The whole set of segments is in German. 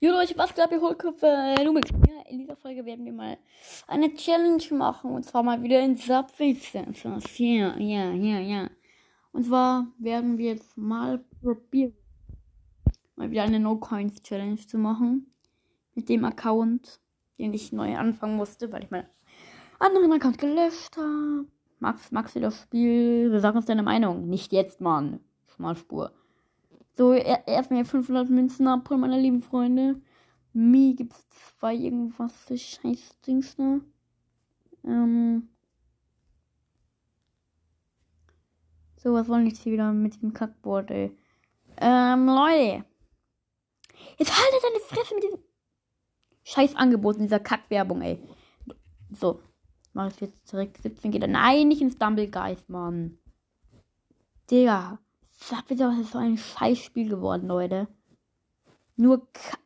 Jo Leute, was glaubt ihr Hohlköpfe? Lumix. Ja, in dieser Folge werden wir mal eine Challenge machen. Und zwar mal wieder in Subway Ja, ja, ja, ja. Und zwar werden wir jetzt mal probieren, mal wieder eine No-Coins-Challenge zu machen. Mit dem Account, den ich neu anfangen musste, weil ich meinen anderen Account gelöscht habe. Max, Maxi das Spiel. Sagen uns deine Meinung. Nicht jetzt, Mann. Schmalspur. So, er, erstmal 500 Münzen abholen, meine lieben Freunde. Mir gibt es zwei irgendwas scheiß Dings, ne? Ähm. So, was wollen jetzt hier wieder mit dem Kackboard, ey? Ähm, Leute. Jetzt haltet deine Fresse mit diesem scheiß Angebot in dieser Kackwerbung, ey. So. Mach ich jetzt direkt 17 geht. Nein, nicht ins Dumblegeist, Mann. Digga. Sag bitte, was ist so ein Scheißspiel geworden, Leute. Nur K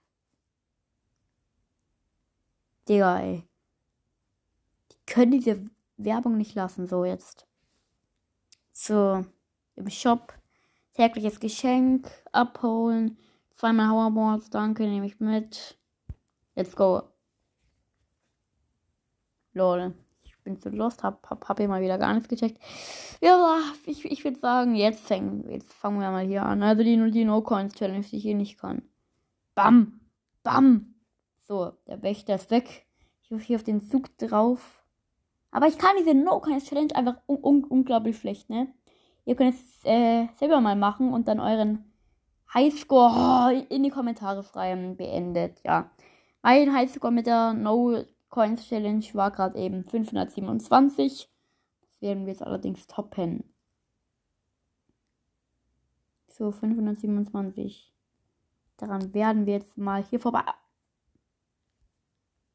Digga, ey. Die können diese Werbung nicht lassen, so jetzt. So, im Shop. Tägliches Geschenk abholen. Zweimal Hoverboards, danke, nehme ich mit. Let's go. Lol bin zu lost, hab, hab, hab hier mal wieder gar nichts gecheckt. Ja, ich, ich würde sagen, jetzt fangen, jetzt fangen wir mal hier an. Also die, die No-Coins-Challenge, die ich hier nicht kann. Bam! Bam! So, der Wächter ist weg. Ich rufe hier auf den Zug drauf. Aber ich kann diese No-Coins-Challenge einfach un un unglaublich schlecht, ne? Ihr könnt es äh, selber mal machen und dann euren Highscore oh, in die Kommentare schreiben. Beendet, ja. Mein Highscore mit der No Coins Challenge war gerade eben 527. Das werden wir jetzt allerdings toppen. So, 527. Daran werden wir jetzt mal hier vorbei.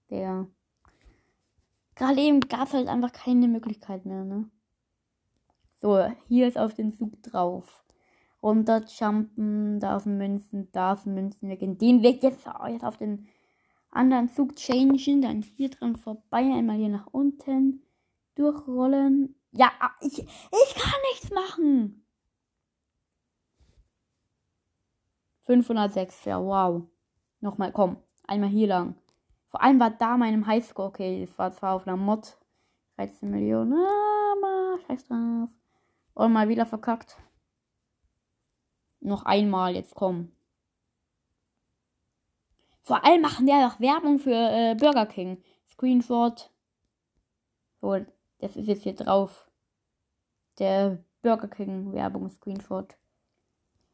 Der. Gerade eben gab es halt einfach keine Möglichkeit mehr, ne? So, hier ist auf den Zug drauf. Runterjumpen, da sind Münzen, da sind Münzen. Wir gehen den Weg jetzt, jetzt auf den anderen Zug changen, dann hier dran vorbei, einmal hier nach unten durchrollen. Ja, ich, ich kann nichts machen. 506, ja, wow. Nochmal, komm, einmal hier lang. Vor allem war da meinem Highscore, okay, das war zwar auf einer Mod. 13 Millionen, aber scheiß drauf. Und mal wieder verkackt. Noch einmal, jetzt komm. Vor allem machen die auch Werbung für äh, Burger King. Screenshot. So, das ist jetzt hier drauf. Der Burger King Werbung Screenshot.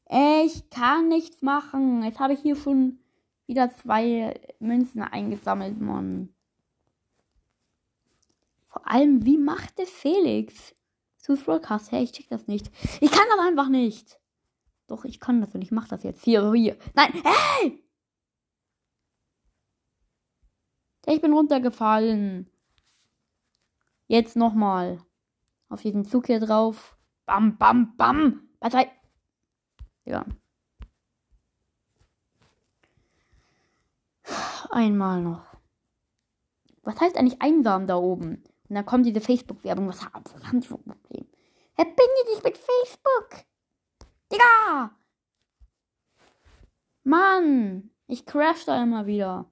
Ich kann nichts machen. Jetzt habe ich hier schon wieder zwei Münzen eingesammelt, Mann. Vor allem, wie macht der Felix? Zu Broadcast, hey, ich check das nicht. Ich kann das einfach nicht. Doch, ich kann das und ich mach das jetzt. Hier, hier. Nein, hey! Ich bin runtergefallen. Jetzt nochmal. Auf diesen Zug hier drauf. Bam, bam, bam. Partei. Ja. Einmal noch. Was heißt eigentlich einsam da oben? Und dann kommt diese Facebook-Werbung. Was, was haben die für ein Problem? Verbinde dich mit Facebook. Digga! Mann! Ich crash da immer wieder.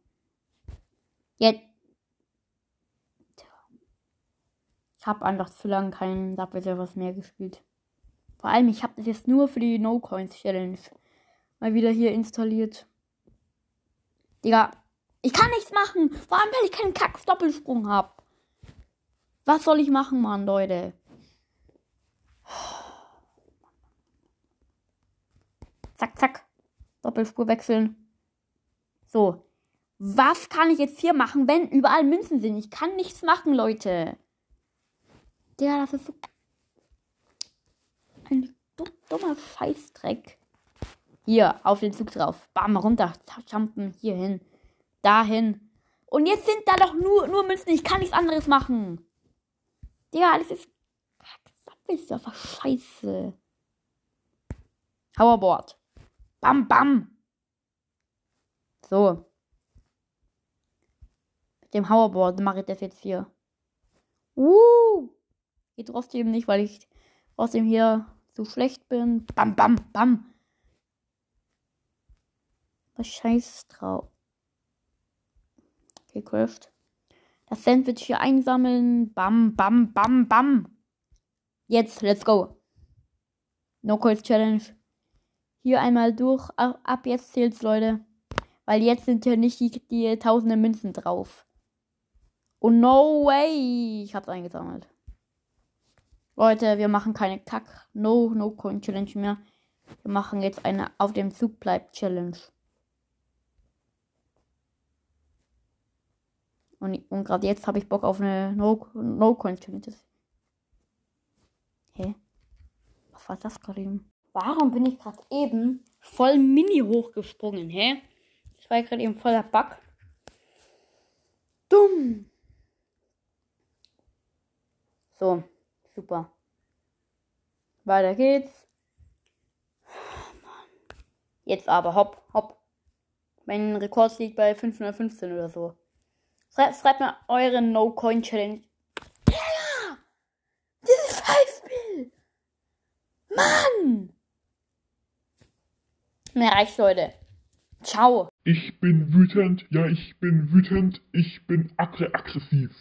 Jetzt. Ich habe einfach zu lange keinen Subway Servers mehr gespielt. Vor allem, ich habe das jetzt nur für die No Coins Challenge mal wieder hier installiert. Digga, ich kann nichts machen. Vor allem, weil ich keinen Kack-Doppelsprung habe. Was soll ich machen, Mann, Leute? Zack, zack. Doppelspur wechseln. So. Was kann ich jetzt hier machen, wenn überall Münzen sind? Ich kann nichts machen, Leute. Der, das ist so ein dummer Scheißdreck. Hier, auf den Zug drauf. Bam, runter. Jumpen. Hier hin. Dahin. Und jetzt sind da doch nur, nur Münzen. Ich kann nichts anderes machen. Digga, das ist. Was ist für Scheiße? Hoverboard. Bam, bam. So. Dem Hoverboard mache ich das jetzt hier. Uh! Geht trotzdem nicht, weil ich trotzdem hier zu schlecht bin. Bam, bam, bam. Was scheiß drauf. gecraftet. Das Sandwich hier einsammeln. Bam, bam, bam, bam. Jetzt, let's go. No Calls Challenge. Hier einmal durch. Ab jetzt zählt's, Leute. Weil jetzt sind ja nicht die, die tausende Münzen drauf. Oh no way. Ich hab's eingesammelt. Leute, wir machen keine Kack. No, no Coin Challenge mehr. Wir machen jetzt eine auf dem Zug bleibt Challenge. Und, und gerade jetzt habe ich Bock auf eine No, no Coin Challenge. Hä? Was war das gerade eben? Warum bin ich gerade eben voll mini hochgesprungen, hä? Das war gerade eben voller Bug. Dumm. So, super. Weiter geht's. Jetzt aber, hopp, hopp. Mein Rekord liegt bei 515 oder so. Schreibt, schreibt mal eure No-Coin-Challenge. Ja! Dieses Five-Bill! Mann! Mehr reicht, Leute. Ciao. Ich bin wütend, ja, ich bin wütend, ich bin aggressiv.